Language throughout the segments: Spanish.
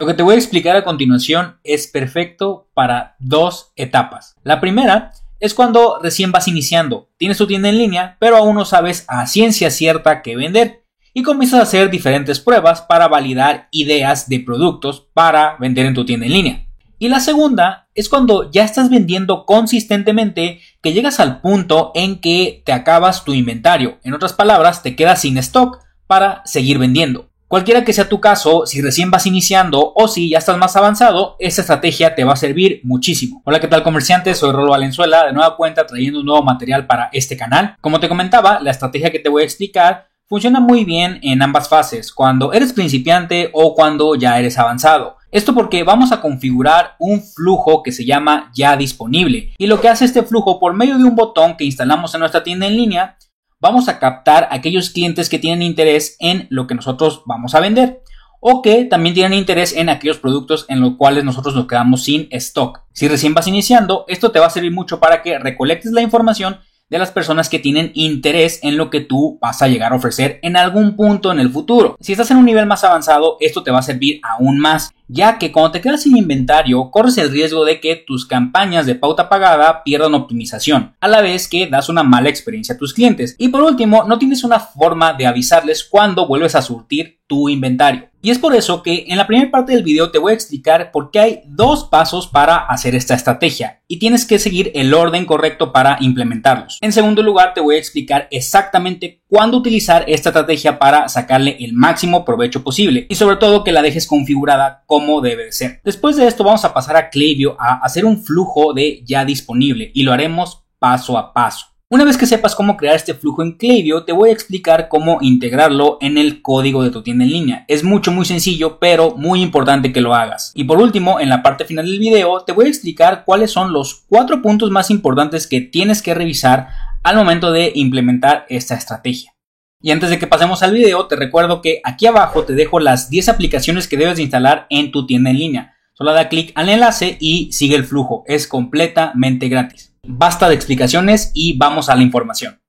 Lo que te voy a explicar a continuación es perfecto para dos etapas. La primera es cuando recién vas iniciando, tienes tu tienda en línea, pero aún no sabes a ciencia cierta qué vender y comienzas a hacer diferentes pruebas para validar ideas de productos para vender en tu tienda en línea. Y la segunda es cuando ya estás vendiendo consistentemente que llegas al punto en que te acabas tu inventario. En otras palabras, te quedas sin stock para seguir vendiendo. Cualquiera que sea tu caso, si recién vas iniciando o si ya estás más avanzado, esta estrategia te va a servir muchísimo. Hola, ¿qué tal comerciantes? Soy Rolo Valenzuela, de nueva cuenta trayendo un nuevo material para este canal. Como te comentaba, la estrategia que te voy a explicar funciona muy bien en ambas fases, cuando eres principiante o cuando ya eres avanzado. Esto porque vamos a configurar un flujo que se llama ya disponible y lo que hace este flujo por medio de un botón que instalamos en nuestra tienda en línea vamos a captar aquellos clientes que tienen interés en lo que nosotros vamos a vender o que también tienen interés en aquellos productos en los cuales nosotros nos quedamos sin stock. Si recién vas iniciando, esto te va a servir mucho para que recolectes la información de las personas que tienen interés en lo que tú vas a llegar a ofrecer en algún punto en el futuro. Si estás en un nivel más avanzado, esto te va a servir aún más, ya que cuando te quedas sin inventario, corres el riesgo de que tus campañas de pauta pagada pierdan optimización, a la vez que das una mala experiencia a tus clientes. Y por último, no tienes una forma de avisarles cuando vuelves a surtir tu inventario. Y es por eso que en la primera parte del video te voy a explicar por qué hay dos pasos para hacer esta estrategia y tienes que seguir el orden correcto para implementarlos. En segundo lugar te voy a explicar exactamente cuándo utilizar esta estrategia para sacarle el máximo provecho posible y sobre todo que la dejes configurada como debe de ser. Después de esto vamos a pasar a Klaviyo a hacer un flujo de ya disponible y lo haremos paso a paso. Una vez que sepas cómo crear este flujo en Klaviyo, te voy a explicar cómo integrarlo en el código de tu tienda en línea. Es mucho muy sencillo, pero muy importante que lo hagas. Y por último, en la parte final del video, te voy a explicar cuáles son los cuatro puntos más importantes que tienes que revisar al momento de implementar esta estrategia. Y antes de que pasemos al video, te recuerdo que aquí abajo te dejo las 10 aplicaciones que debes de instalar en tu tienda en línea. Solo da clic al enlace y sigue el flujo. Es completamente gratis. Basta de explicaciones y vamos a la información.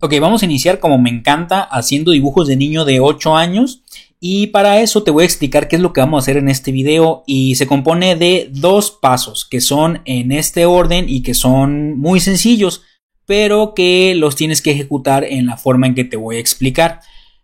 Ok, vamos a iniciar como me encanta haciendo dibujos de niño de 8 años y para eso te voy a explicar qué es lo que vamos a hacer en este video y se compone de dos pasos que son en este orden y que son muy sencillos pero que los tienes que ejecutar en la forma en que te voy a explicar.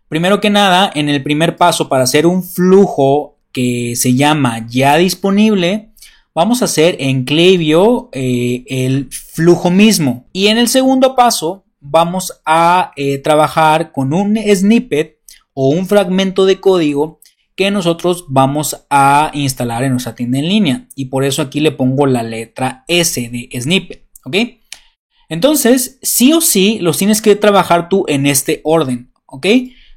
Primero que nada, en el primer paso para hacer un flujo que se llama ya disponible, vamos a hacer en Klaviyo eh, el flujo mismo. Y en el segundo paso vamos a eh, trabajar con un snippet o un fragmento de código que nosotros vamos a instalar en nuestra tienda en línea. Y por eso aquí le pongo la letra S de snippet. ¿Ok? Entonces, sí o sí los tienes que trabajar tú en este orden. ¿Ok?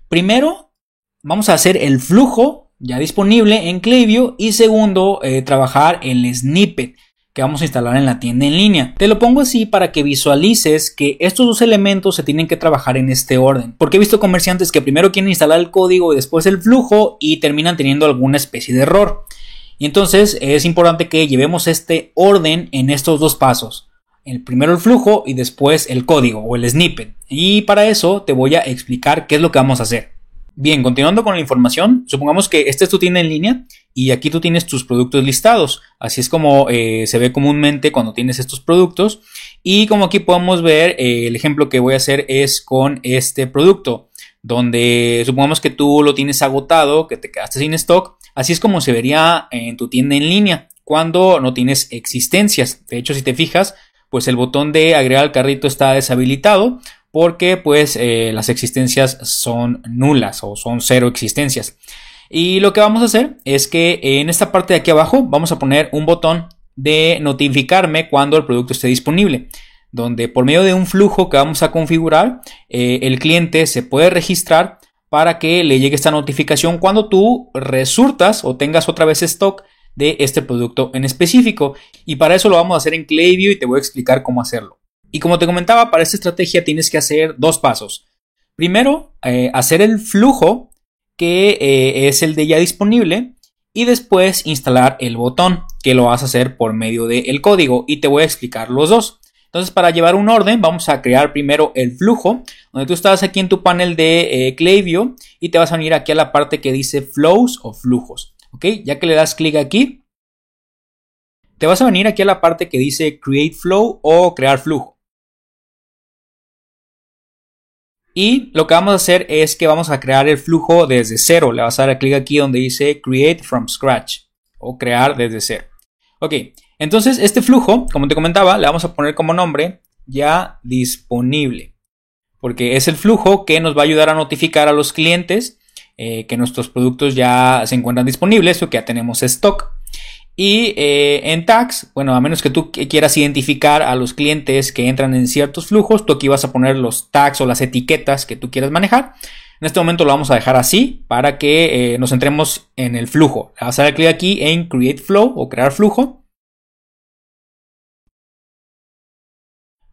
Primero, vamos a hacer el flujo ya disponible en Klaviyo y segundo, eh, trabajar el snippet vamos a instalar en la tienda en línea. Te lo pongo así para que visualices que estos dos elementos se tienen que trabajar en este orden, porque he visto comerciantes que primero quieren instalar el código y después el flujo y terminan teniendo alguna especie de error. Y entonces es importante que llevemos este orden en estos dos pasos. El primero el flujo y después el código o el snippet. Y para eso te voy a explicar qué es lo que vamos a hacer. Bien, continuando con la información, supongamos que esta es tu tienda en línea y aquí tú tienes tus productos listados. Así es como eh, se ve comúnmente cuando tienes estos productos. Y como aquí podemos ver, eh, el ejemplo que voy a hacer es con este producto, donde supongamos que tú lo tienes agotado, que te quedaste sin stock. Así es como se vería en tu tienda en línea cuando no tienes existencias. De hecho, si te fijas, pues el botón de agregar al carrito está deshabilitado porque pues eh, las existencias son nulas o son cero existencias. Y lo que vamos a hacer es que en esta parte de aquí abajo vamos a poner un botón de notificarme cuando el producto esté disponible donde por medio de un flujo que vamos a configurar, eh, el cliente se puede registrar para que le llegue esta notificación cuando tú resurtas o tengas otra vez stock de este producto en específico. Y para eso lo vamos a hacer en Klaviyo y te voy a explicar cómo hacerlo. Y como te comentaba, para esta estrategia tienes que hacer dos pasos. Primero, eh, hacer el flujo, que eh, es el de ya disponible, y después instalar el botón, que lo vas a hacer por medio del código, y te voy a explicar los dos. Entonces, para llevar un orden, vamos a crear primero el flujo, donde tú estás aquí en tu panel de eh, Klaviyo y te vas a venir aquí a la parte que dice flows o flujos. Ok, ya que le das clic aquí, te vas a venir aquí a la parte que dice Create Flow o Crear Flujo. Y lo que vamos a hacer es que vamos a crear el flujo desde cero. Le vas a dar clic aquí donde dice Create from Scratch o crear desde cero. Ok, entonces este flujo, como te comentaba, le vamos a poner como nombre ya disponible. Porque es el flujo que nos va a ayudar a notificar a los clientes eh, que nuestros productos ya se encuentran disponibles o que ya tenemos stock. Y eh, en tags, bueno, a menos que tú quieras identificar a los clientes que entran en ciertos flujos, tú aquí vas a poner los tags o las etiquetas que tú quieras manejar. En este momento lo vamos a dejar así para que eh, nos centremos en el flujo. Vas a dar clic aquí en Create Flow o crear flujo.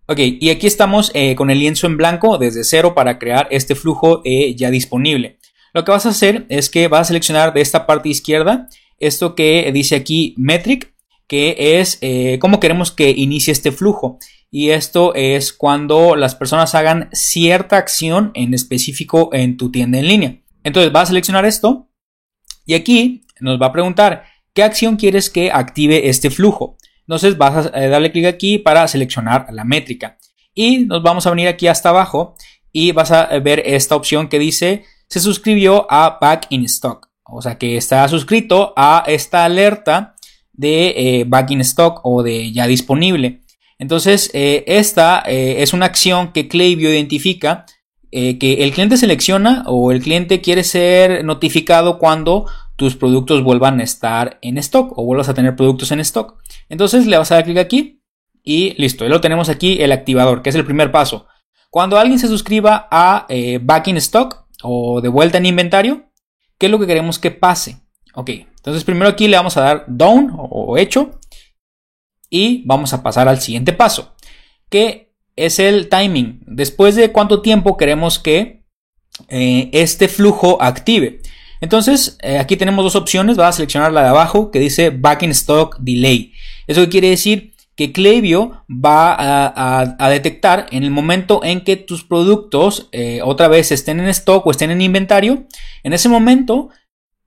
Ok, y aquí estamos eh, con el lienzo en blanco desde cero para crear este flujo ya disponible. Lo que vas a hacer es que vas a seleccionar de esta parte izquierda esto que dice aquí metric, que es eh, cómo queremos que inicie este flujo. Y esto es cuando las personas hagan cierta acción en específico en tu tienda en línea. Entonces vas a seleccionar esto y aquí nos va a preguntar qué acción quieres que active este flujo. Entonces vas a eh, darle clic aquí para seleccionar la métrica. Y nos vamos a venir aquí hasta abajo y vas a ver esta opción que dice se suscribió a Back in Stock. O sea que está suscrito a esta alerta de eh, back in stock o de ya disponible. Entonces, eh, esta eh, es una acción que Klaviyo identifica que el cliente selecciona o el cliente quiere ser notificado cuando tus productos vuelvan a estar en stock o vuelvas a tener productos en stock. Entonces le vas a dar clic aquí y listo, ya lo tenemos aquí el activador, que es el primer paso. Cuando alguien se suscriba a Back in Stock o de vuelta en inventario, ¿Qué es lo que queremos que pase? Ok, entonces primero aquí le vamos a dar down o hecho y vamos a pasar al siguiente paso, que es el timing. Después de cuánto tiempo queremos que eh, este flujo active. Entonces, eh, aquí tenemos dos opciones. Va a seleccionar la de abajo que dice Back in Stock Delay. Eso quiere decir que Klaviyo va a, detectar en el momento en que tus productos eh, otra vez estén en stock o estén en inventario. En ese momento,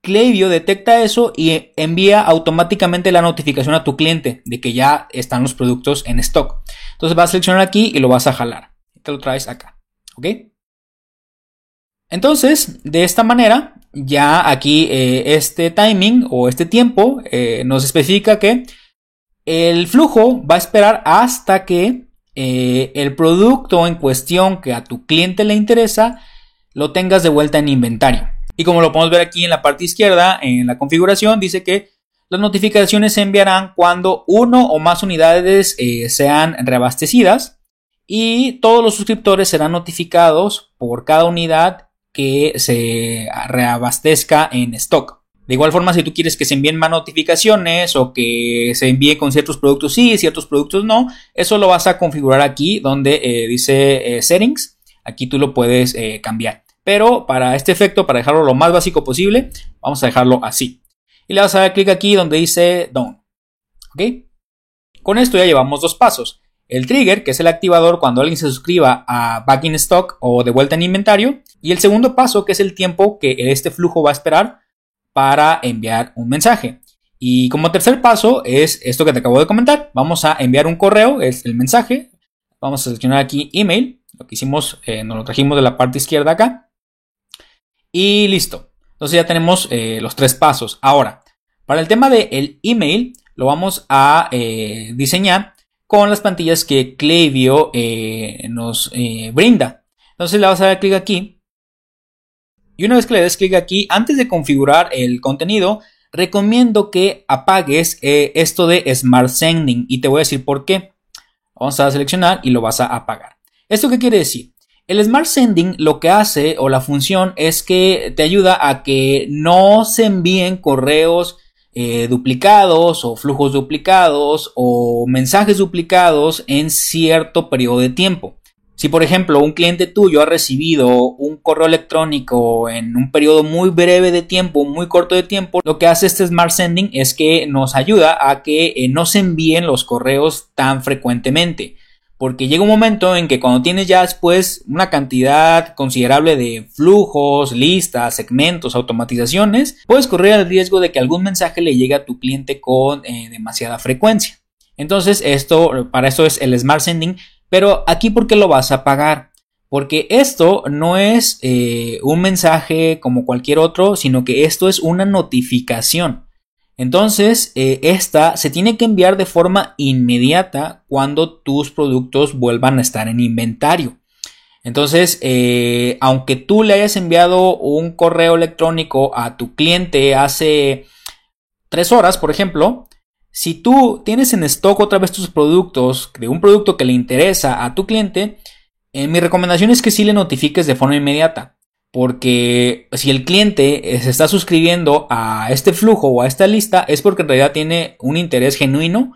Klaviyo detecta eso y envía automáticamente la notificación a tu cliente de que ya están los productos en stock. Entonces vas a seleccionar aquí y lo vas a jalar. Te lo traes acá. ¿Ok? Entonces, de esta manera, ya aquí eh, este timing o este tiempo eh, nos especifica que el flujo va a esperar hasta que eh, el producto en cuestión que a tu cliente le interesa lo tengas de vuelta en inventario. Y como lo podemos ver aquí en la parte izquierda, en la configuración, dice que las notificaciones se enviarán cuando uno o más unidades eh, sean reabastecidas y todos los suscriptores serán notificados por cada unidad que se reabastezca en stock. De igual forma, si tú quieres que se envíen más notificaciones o que se envíe con ciertos productos sí, ciertos productos no, eso lo vas a configurar aquí donde eh, dice eh, settings. Aquí tú lo puedes eh, cambiar. Pero para este efecto, para dejarlo lo más básico posible, vamos a dejarlo así. Y le vas a dar clic aquí donde dice Done. ¿Ok? Con esto ya llevamos dos pasos. El trigger, que es el activador cuando alguien se suscriba a Back in Stock o de vuelta en inventario. Y el segundo paso, que es el tiempo que este flujo va a esperar para enviar un mensaje. Y como tercer paso es esto que te acabo de comentar. Vamos a enviar un correo, es el mensaje. Vamos a seleccionar aquí email. Lo que hicimos, eh, nos lo trajimos de la parte izquierda acá. Y listo. Entonces ya tenemos eh, los tres pasos. Ahora, para el tema del email, lo vamos a eh, diseñar con las plantillas que Klaviyo nos brinda. Entonces le vamos a dar clic aquí y una vez que le des clic aquí, antes de configurar el contenido, recomiendo que apagues eh, esto de Smart Sending y te voy a decir por qué. Vamos a seleccionar y lo vas a apagar. ¿Esto qué quiere decir? El Smart Sending lo que hace o la función es que te ayuda a que no se envíen correos eh, duplicados o flujos duplicados o mensajes duplicados en cierto periodo de tiempo. Si por ejemplo un cliente tuyo ha recibido un correo electrónico en un periodo muy breve de tiempo, muy corto de tiempo, lo que hace este Smart Sending es que nos ayuda a que eh, no se envíen los correos tan frecuentemente. porque llega un momento en que cuando tienes ya después una cantidad considerable de flujos, listas, segmentos, automatizaciones, puedes correr el riesgo de que algún mensaje le llegue a tu cliente con eh, demasiada frecuencia. Entonces, esto, para esto es el Smart Sending, pero aquí, ¿por qué lo vas a pagar? Porque esto no es eh, un mensaje como cualquier otro, sino que esto es una notificación. Entonces, eh, esta se tiene que enviar de forma inmediata cuando tus productos vuelvan a estar en inventario. Entonces, eh, aunque tú le hayas enviado un correo electrónico a tu cliente hace tres horas, por ejemplo, si tú tienes en stock otra vez tus productos de un producto que le interesa a tu cliente, eh, mi recomendación es que sí le notifiques de forma inmediata. Porque si el cliente se está suscribiendo a este flujo o a esta lista es porque en realidad tiene un interés genuino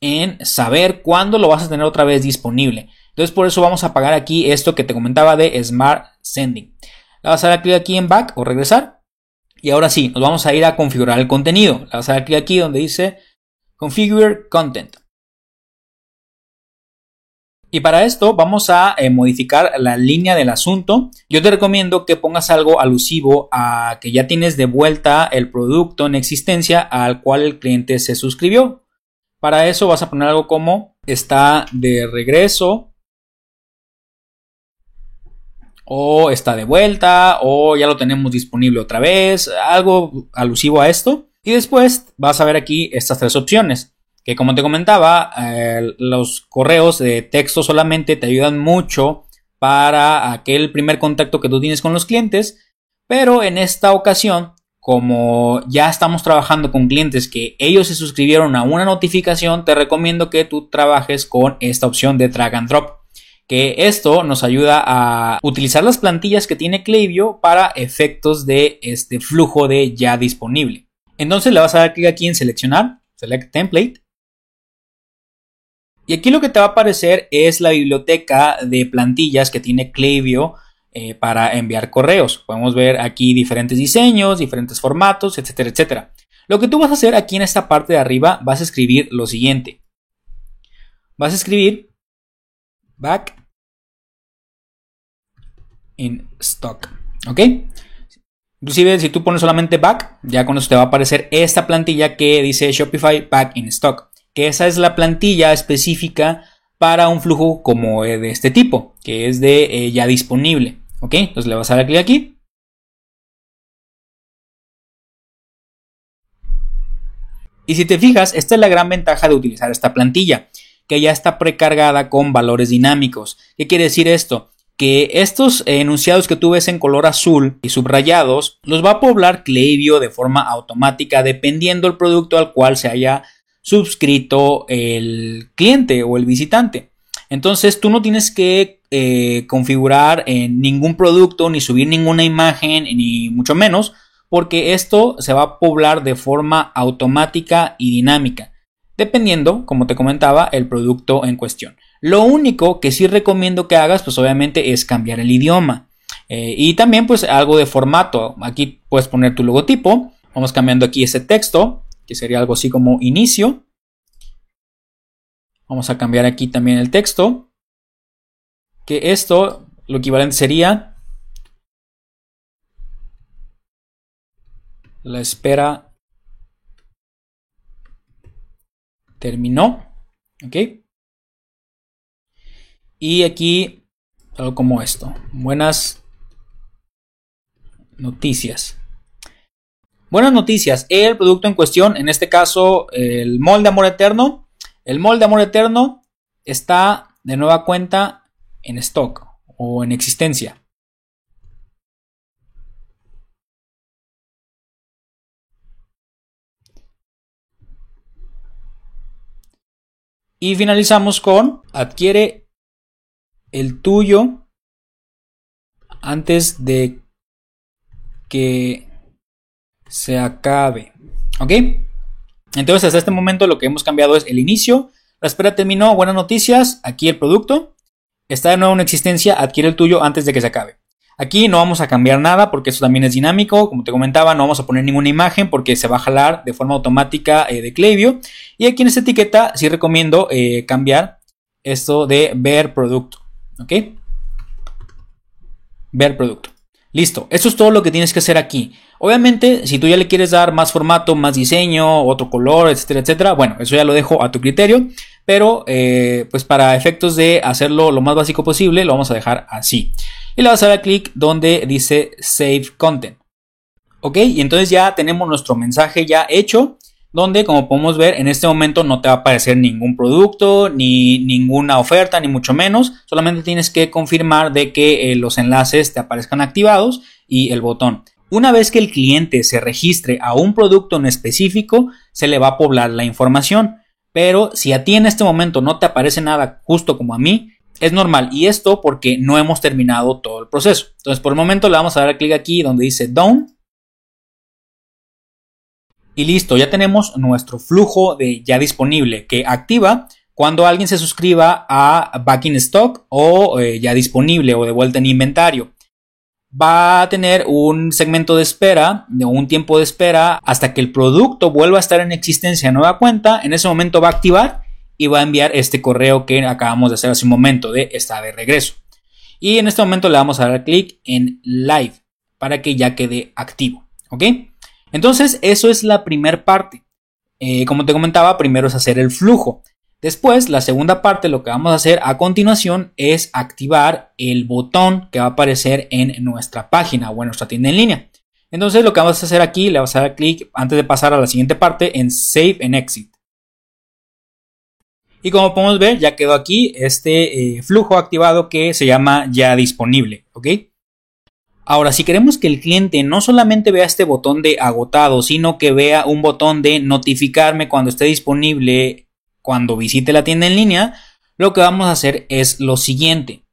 en saber cuándo lo vas a tener otra vez disponible. Entonces por eso vamos a pagar aquí esto que te comentaba de Smart Sending. Le vas a dar clic aquí en Back o regresar. Y ahora sí, nos vamos a ir a configurar el contenido. Le vas a dar clic aquí donde dice Configure Content. Y para esto vamos a eh, modificar la línea del asunto. Yo te recomiendo que pongas algo alusivo a que ya tienes de vuelta el producto en existencia al cual el cliente se suscribió. Para eso vas a poner algo como está de regreso o está de vuelta o ya lo tenemos disponible otra vez, algo alusivo a esto. Y después vas a ver aquí estas tres opciones que como te comentaba, eh, los correos de texto solamente te ayudan mucho para aquel primer contacto que tú tienes con los clientes, pero en esta ocasión, como ya estamos trabajando con clientes que ellos se suscribieron a una notificación, te recomiendo que tú trabajes con esta opción de drag and drop que esto nos ayuda a utilizar las plantillas que tiene Klaviyo para efectos de este flujo de ya disponible. Entonces le vas a dar clic aquí en seleccionar, select template y aquí lo que te va a aparecer es la biblioteca de plantillas que tiene Klaviyo eh, para enviar correos. Podemos ver aquí diferentes diseños, diferentes formatos, etcétera, etcétera. Lo que tú vas a hacer aquí en esta parte de arriba, vas a escribir lo siguiente. Vas a escribir back in stock. ¿Ok? Inclusive si tú pones solamente back, ya con eso te va a aparecer esta plantilla que dice Shopify back in stock que esa es la plantilla específica para un flujo como de este tipo, que es de eh, ya disponible. ¿Ok? Entonces le vas a dar clic aquí. Y si te fijas, esta es la gran ventaja de utilizar esta plantilla, que ya está precargada con valores dinámicos. ¿Qué quiere decir esto? Que estos enunciados que tú ves en color azul y subrayados los va a poblar Klaviyo de forma automática dependiendo del producto al cual se haya suscrito el cliente o el visitante. Entonces tú no tienes que eh, configurar en ningún producto ni subir ninguna imagen ni mucho menos porque esto se va a poblar de forma automática y dinámica dependiendo, como te comentaba, el producto en cuestión. Lo único que sí recomiendo que hagas, pues obviamente es cambiar el idioma. Eh, y también pues algo de formato. Aquí puedes poner tu logotipo. Vamos cambiando aquí ese texto que sería algo así como inicio. Vamos a cambiar aquí también el texto. Que esto, lo equivalente sería la espera terminó. ¿Ok? Y aquí algo como esto. Buenas noticias. Buenas noticias, el producto en cuestión, en este caso el molde Amor Eterno, el molde Amor Eterno está de nueva cuenta en stock o en existencia. Y finalizamos con adquiere el tuyo antes de que se acabe. ¿Ok? Entonces, hasta este momento lo que hemos cambiado es el inicio. La espera terminó. Buenas noticias. Aquí el producto. Está de nuevo en existencia. Adquiere el tuyo antes de que se acabe. Aquí no vamos a cambiar nada porque eso también es dinámico. Como te comentaba, no vamos a poner ninguna imagen porque se va a jalar de forma automática eh, de Klaviyo. Y aquí en esta etiqueta sí recomiendo eh, cambiar esto de ver producto. ¿Ok? Ver producto. Listo, eso es todo lo que tienes que hacer aquí. Obviamente, si tú ya le quieres dar más formato, más diseño, otro color, etcétera, etcétera, bueno, eso ya lo dejo a tu criterio. Pero, eh, pues para efectos de hacerlo lo más básico posible, lo vamos a dejar así. Y le vas a dar clic donde dice Save Content. Ok, y entonces ya tenemos nuestro mensaje ya hecho donde como podemos ver en este momento no te va a aparecer ningún producto ni ninguna oferta ni mucho menos. Solamente tienes que confirmar de que eh, los enlaces te aparezcan activados y el botón. Una vez que el cliente se registre a un producto en específico se le va a poblar la información. Pero si a ti en este momento no te aparece nada justo como a mí es normal. Y esto porque no hemos terminado todo el proceso. Entonces por el momento le vamos a dar clic aquí donde dice done y listo, ya tenemos nuestro flujo de ya disponible que activa cuando alguien se suscriba a Back in Stock o eh, ya disponible o de vuelta en inventario. Va a tener un segmento de espera, de un tiempo de espera hasta que el producto vuelva a estar en existencia en nueva cuenta. En ese momento va a activar y va a enviar este correo que acabamos de hacer hace un momento de está de regreso. Y en este momento le vamos a dar clic en Live para que ya quede activo. ¿Ok? Entonces, eso es la primera parte. Eh, como te comentaba, primero es hacer el flujo. Después, la segunda parte, lo que vamos a hacer a continuación es activar el botón que va a aparecer en nuestra página o en nuestra tienda en línea. Entonces, lo que vamos a hacer aquí, le vamos a dar clic antes de pasar a la siguiente parte en Save and Exit. Y como podemos ver, ya quedó aquí este eh, flujo activado que se llama ya disponible. ¿ok? Ahora, si queremos que el cliente no solamente vea este botón de agotado, sino que vea un botón de notificarme cuando esté disponible cuando visite la tienda en línea, lo que vamos a hacer es lo siguiente.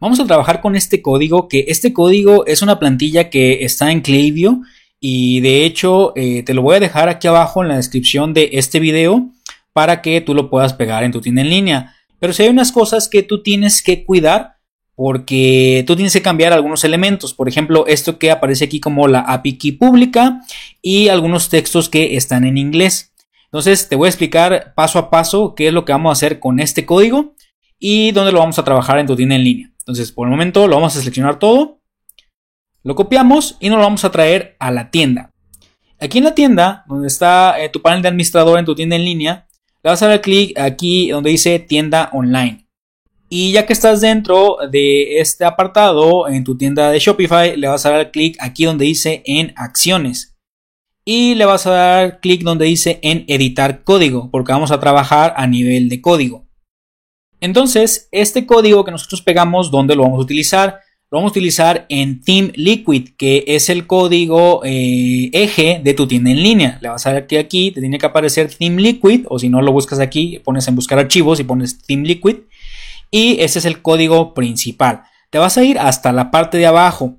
Vamos a trabajar con este código, que este código es una plantilla que está en Klaviyo y de hecho eh, te lo voy a dejar aquí abajo en la descripción de este video para que tú lo puedas pegar en tu tienda en línea. Pero si hay unas cosas que tú tienes que cuidar, porque tú tienes que cambiar algunos elementos. Por ejemplo, esto que aparece aquí como la API key pública y algunos textos que están en inglés. Entonces, te voy a explicar paso a paso qué es lo que vamos a hacer con este código y dónde lo vamos a trabajar en tu tienda en línea. Entonces, por el momento lo vamos a seleccionar todo, lo copiamos y nos lo vamos a traer a la tienda. Aquí en la tienda, donde está eh, tu panel de administrador en tu tienda en línea, le vas a dar clic aquí donde dice tienda online. Y ya que estás dentro de este apartado en tu tienda de Shopify, le vas a dar clic aquí donde dice en acciones. Y le vas a dar clic donde dice en editar código, porque vamos a trabajar a nivel de código. Entonces, este código que nosotros pegamos, ¿dónde lo vamos a utilizar? Lo vamos a utilizar en Team Liquid, que es el código eh, eje de tu tienda en línea. Le vas a dar que aquí te tiene que aparecer Team Liquid, o si no lo buscas aquí, pones en buscar archivos y pones Team Liquid y ese es el código principal. Te vas a ir hasta la parte de abajo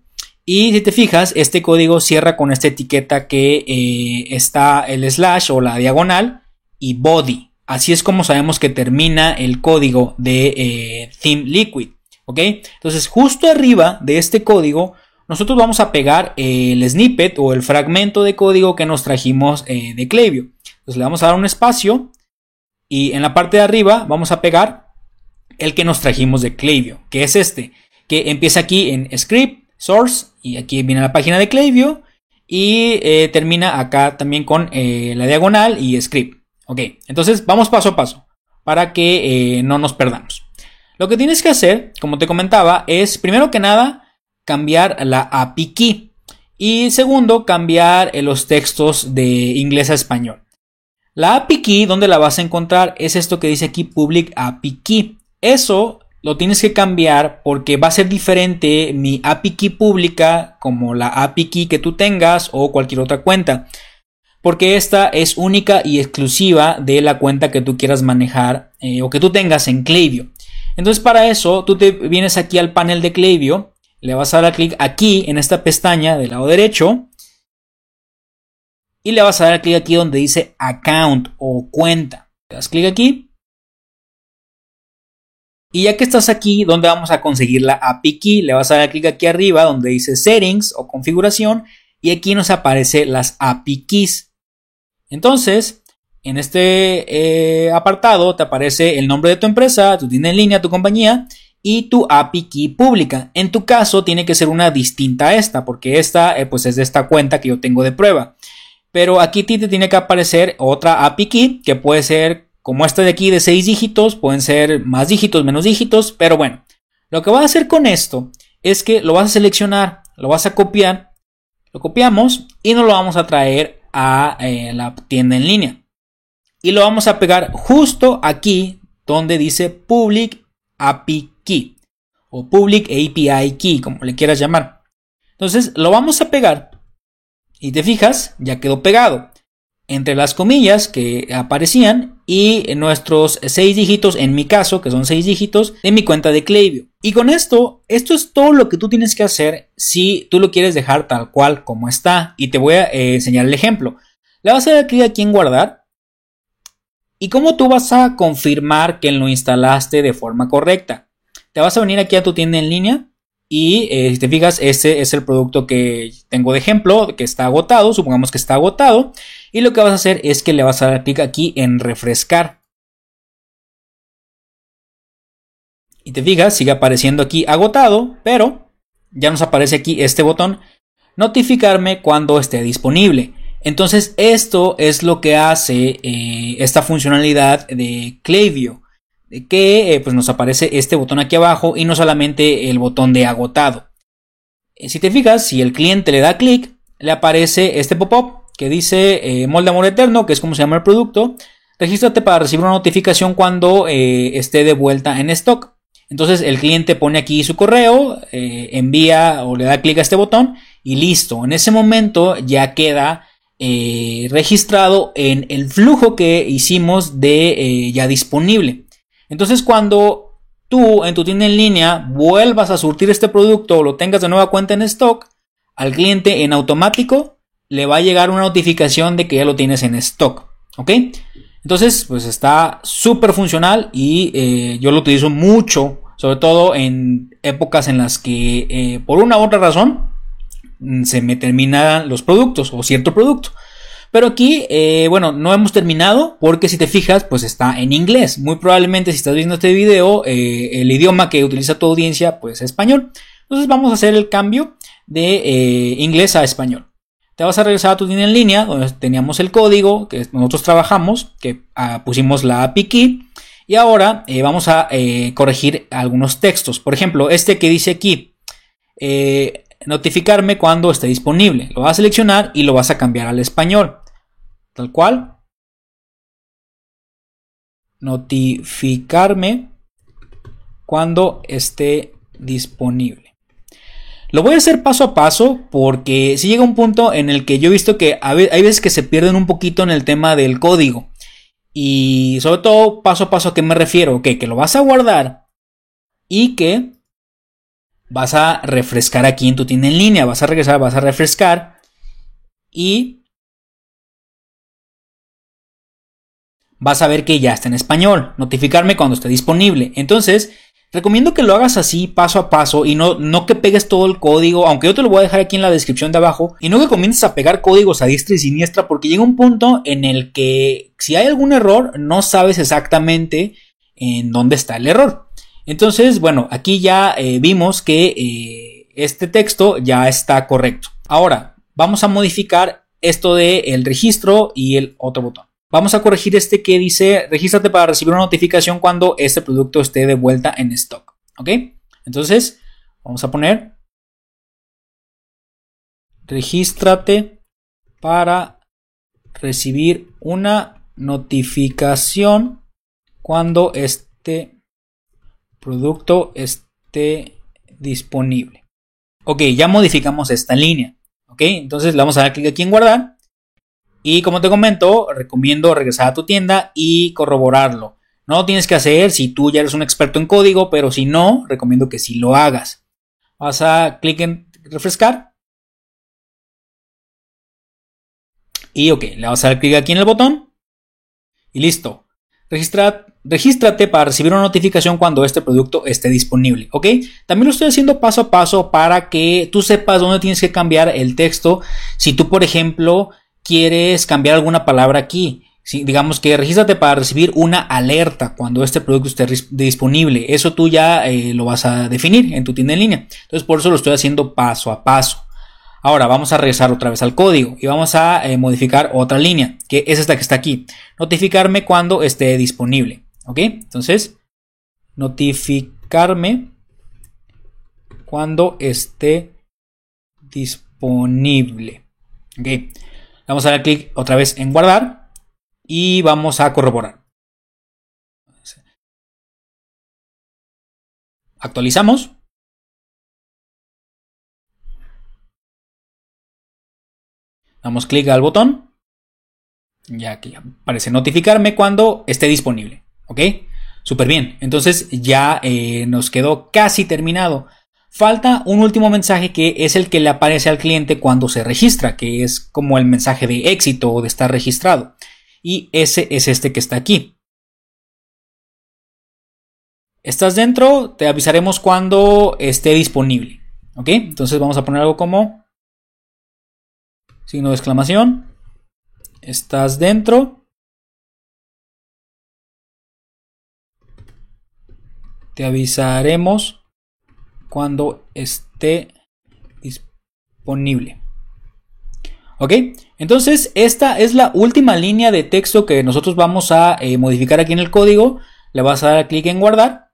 y si te fijas, este código cierra con esta etiqueta que eh, está el slash o la diagonal y body. Así es como sabemos que termina el código de eh, Theme Liquid. ¿Ok? Entonces, justo arriba de este código, nosotros vamos a pegar el snippet o el fragmento de código que nos trajimos eh, de Klaviyo. Entonces, le vamos a dar un espacio y en la parte de arriba vamos a pegar el que nos trajimos de Klaviyo, que es este, que empieza aquí en script, source, y aquí viene la página de Klaviyo, y eh, termina acá también con eh, la diagonal y script. Ok, entonces vamos paso a paso para que eh, no nos perdamos. Lo que tienes que hacer, como te comentaba, es primero que nada cambiar la API key y segundo cambiar los textos de inglés a español. La API key, donde la vas a encontrar, es esto que dice aquí Public API Key. Eso lo tienes que cambiar porque va a ser diferente mi API key pública como la API key que tú tengas o cualquier otra cuenta. Porque esta es única y exclusiva de la cuenta que tú quieras manejar eh, o que tú tengas en Klaviyo. Entonces para eso tú te vienes aquí al panel de Klaviyo, le vas a dar clic aquí en esta pestaña del lado derecho y le vas a dar clic aquí donde dice account o cuenta. Le das clic aquí y ya que estás aquí, ¿dónde vamos a conseguir la API Key? Le vas a dar clic aquí arriba donde dice Settings o Configuración y aquí nos aparece las API Keys. Entonces, En este eh, apartado te aparece el nombre de tu empresa, tu tienda en línea, tu compañía y tu API key pública. En tu caso tiene que ser una distinta a esta, porque esta eh, pues es de esta cuenta que yo tengo de prueba. Pero aquí te tiene que aparecer otra API key que puede ser como esta de aquí de 6 dígitos, pueden ser más dígitos, menos dígitos, pero bueno, lo que vas a hacer con esto es que lo vas a seleccionar, lo vas a copiar, lo copiamos y nos lo vamos a traer a eh, la tienda en línea. Y lo vamos a pegar justo aquí donde dice Public API Key o Public API Key, como le quieras llamar. Entonces lo vamos a pegar y te fijas, ya quedó pegado entre las comillas que aparecían y nuestros seis dígitos, en mi caso, que son seis dígitos, de mi cuenta de Klaviyo. Y con esto, esto es todo lo que tú tienes que hacer si tú lo quieres dejar tal cual como está. Y te voy a eh, enseñar el ejemplo. Le vas a dar clic aquí en guardar. ¿Y cómo tú vas a confirmar que lo instalaste de forma correcta? Te vas a venir aquí a tu tienda en línea y eh, si te fijas, este es el producto que tengo de ejemplo, que está agotado, supongamos que está agotado. Y lo que vas a hacer es que le vas a dar clic aquí en refrescar. Y te fijas, sigue apareciendo aquí agotado, pero ya nos aparece aquí este botón, notificarme cuando esté disponible. Entonces esto es lo que hace eh, esta funcionalidad de Klaviyo que eh, pues nos aparece este botón aquí abajo y no solamente el botón de agotado. Eh, si te fijas, si el cliente le da clic, le aparece este pop-up que dice eh, molde amor eterno, que es como se llama el producto. Regístrate para recibir una notificación cuando esté de vuelta en stock. Entonces el cliente pone aquí su correo, envía o le da clic a este botón y listo. En ese momento ya queda registrado en el flujo que hicimos de ya disponible. Entonces cuando tú en tu tienda en línea vuelvas a surtir este producto o lo tengas de nueva cuenta en stock, al cliente en automático le va a llegar una notificación de que ya lo tienes en stock. ¿Ok? Entonces, pues está súper funcional y eh, yo lo utilizo mucho, sobre todo en épocas en las que eh, por una u otra razón mm, se me terminan los productos o cierto producto. Pero aquí, eh, bueno, no hemos terminado porque si te fijas, pues está en inglés. Muy probablemente si estás viendo este video, eh, el idioma que utiliza tu audiencia, pues es español. Entonces vamos a hacer el cambio de eh, inglés a español. Te vas a regresar a tu tienda en línea, donde teníamos el código que nosotros trabajamos, que ah, pusimos la API key. Y ahora vamos a corregir algunos textos. Por ejemplo, este que dice aquí, notificarme cuando esté disponible. Lo vas a seleccionar y lo vas a cambiar al español. Tal cual. Notificarme cuando esté disponible. Lo voy a hacer paso a paso porque si llega un punto en el que yo he visto que hay veces que se pierden un poquito en el tema del código. Y sobre todo paso a paso a qué me refiero. que lo vas a guardar y que vas a refrescar aquí en tu tienda en línea, vas a regresar, vas a refrescar y vas a ver que ya está en español, notificarme cuando esté disponible. Entonces, recomiendo que lo hagas así, paso a paso, y no, no que pegues todo el código, aunque yo te lo voy a dejar aquí en la descripción de abajo, y no que comiences a pegar códigos a diestra y siniestra, porque llega un punto en el que si hay algún error, no sabes exactamente en dónde está el error. Entonces, bueno, aquí ya eh, vimos que eh, este texto ya está correcto. Ahora, vamos a modificar esto de el registro y el otro botón. Vamos a corregir este que dice regístrate para recibir una notificación cuando este producto esté de vuelta en stock. ¿Ok? Entonces, vamos a poner regístrate para recibir una notificación cuando esté producto esté disponible. Ok, ya modificamos esta línea. Ok, entonces le vamos a dar clic aquí en guardar. Y como te comento, recomiendo regresar a tu tienda y corroborarlo. No lo tienes que hacer si tú ya eres un experto en código, pero si no, recomiendo que sí lo hagas. Vas a clic en refrescar. Y ok, le vas a dar clic aquí en el botón. Y listo. Registra, regístrate para recibir una notificación cuando este producto esté disponible, ¿ok? También lo estoy haciendo paso a paso para que tú sepas dónde tienes que cambiar el texto. Si tú, por ejemplo, quieres cambiar alguna palabra aquí, digamos que regístrate para recibir una alerta cuando este producto esté disponible. Eso tú ya eh, lo vas a definir en tu tienda en línea. Entonces por eso lo estoy haciendo paso a paso. Ahora vamos a regresar otra vez al código y vamos a eh, modificar otra línea, que es esta que está aquí. Notificarme cuando esté disponible. ¿Ok? Entonces, notificarme cuando esté disponible. ¿Ok? Vamos a dar clic otra vez en guardar y vamos a corroborar. Actualizamos. Damos clic al botón. Ya aquí aparece notificarme cuando esté disponible. ¿Ok? Súper bien. Entonces ya eh, nos quedó casi terminado. Falta un último mensaje que es el que le aparece al cliente cuando se registra, que es como el mensaje de éxito o de estar registrado. Y ese es este que está aquí. ¿Estás dentro? Te avisaremos cuando esté disponible. ¿Ok? Entonces vamos a poner algo como signo de exclamación. ¿Estás dentro? Te avisaremos cuando esté disponible. ¿Ok? Entonces, esta es la última línea de texto que nosotros vamos a eh, modificar aquí en el código. Le vas a dar clic en guardar.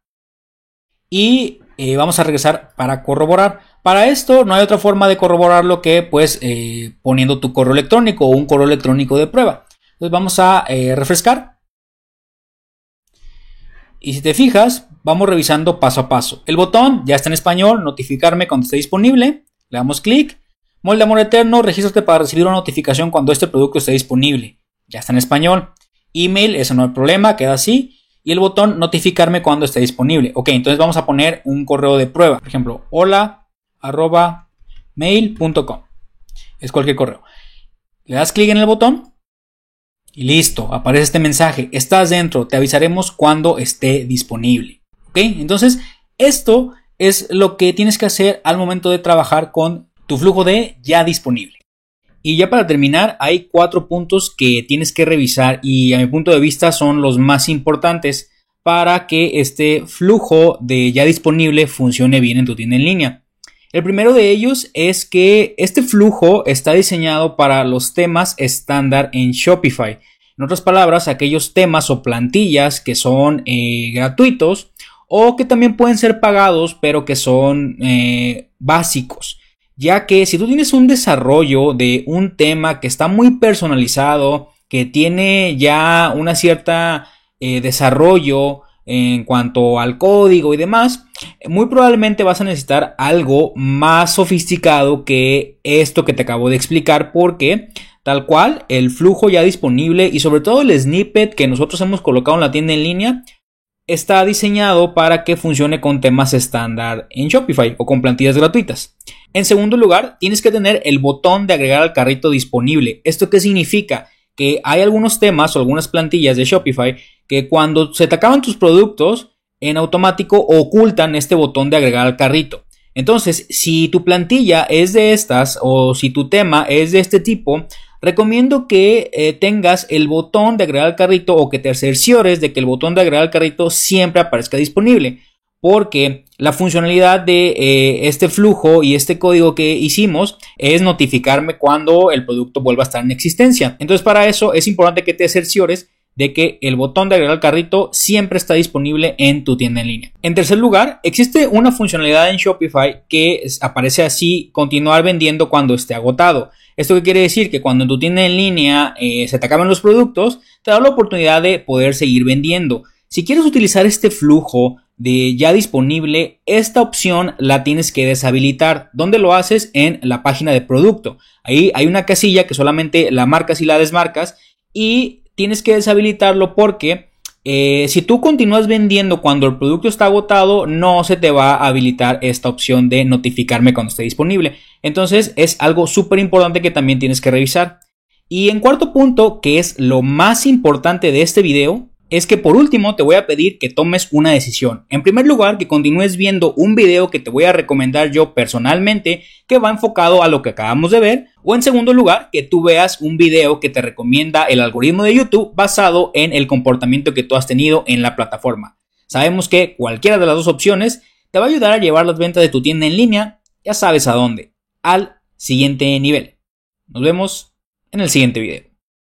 Y eh, vamos a regresar para corroborar. Para esto no hay otra forma de corroborarlo que pues eh, poniendo tu correo electrónico o un correo electrónico de prueba. Entonces vamos a refrescar. Y si te fijas, vamos revisando paso a paso. El botón ya está en español, notificarme cuando esté disponible. Le damos clic. Molde Amor Eterno, regístrate para recibir una notificación cuando este producto esté disponible. Ya está en español. Email, eso no hay problema, queda así. Y el botón notificarme cuando esté disponible. Ok, entonces vamos a poner un correo de prueba. Por ejemplo, hola arroba mail.com. Es cualquier correo. Le das clic en el botón y listo, aparece este mensaje, estás dentro, te avisaremos cuando esté disponible. ¿Ok? Entonces, esto es lo que tienes que hacer al momento de trabajar con tu flujo de ya disponible. Y ya para terminar, hay cuatro puntos que tienes que revisar y a mi punto de vista son los más importantes para que este flujo de ya disponible funcione bien en tu tienda en línea. El primero de ellos es que este flujo está diseñado para los temas estándar en Shopify. En otras palabras, aquellos temas o plantillas que son eh, gratuitos o que también pueden ser pagados pero que son eh, básicos. Ya que si tú tienes un desarrollo de un tema que está muy personalizado, que tiene ya una cierta eh, desarrollo, en cuanto al código y demás, muy probablemente vas a necesitar algo más sofisticado que esto que te acabo de explicar porque tal cual el flujo ya disponible y sobre todo el snippet que nosotros hemos colocado en la tienda en línea está diseñado para que funcione con temas estándar en Shopify o con plantillas gratuitas. En segundo lugar, tienes que tener el botón de agregar al carrito disponible. ¿Esto qué significa? Que hay algunos temas o algunas plantillas de Shopify que cuando se te acaban tus productos, en automático ocultan este botón de agregar al carrito. Entonces, si tu plantilla es de estas o si tu tema es de este tipo, recomiendo que eh, tengas el botón de agregar al carrito o que te cerciores de que el botón de agregar al carrito siempre aparezca disponible. Porque la funcionalidad de eh, este flujo y este código que hicimos es notificarme cuando el producto vuelva a estar en existencia. Entonces, para eso es importante que te cerciores de que el botón de agregar al carrito siempre está disponible en tu tienda en línea. En tercer lugar, existe una funcionalidad en Shopify que aparece así, continuar vendiendo cuando esté agotado. ¿Esto quiere decir? Que cuando en tu tienda en línea eh, se te acaban los productos, te da la oportunidad de poder seguir vendiendo. Si quieres utilizar este flujo de ya disponible, esta opción la tienes que deshabilitar. ¿Dónde lo haces? En la página de producto. Ahí hay una casilla que solamente la marcas y la desmarcas y tienes que deshabilitarlo porque eh, si tú continúas vendiendo cuando el producto está agotado, no se te va a habilitar esta opción de notificarme cuando esté disponible. Entonces es algo súper importante que también tienes que revisar. Y en cuarto punto, que es lo más importante de este video, es que por último te voy a pedir que tomes una decisión. En primer lugar, que continúes viendo un video que te voy a recomendar yo personalmente que va enfocado a lo que acabamos de ver. O en segundo lugar, que tú veas un video que te recomienda el algoritmo de YouTube basado en el comportamiento que tú has tenido en la plataforma. Sabemos que cualquiera de las dos opciones te va a ayudar a llevar las ventas de tu tienda en línea, ya sabes a dónde, al siguiente nivel. Nos vemos en el siguiente video.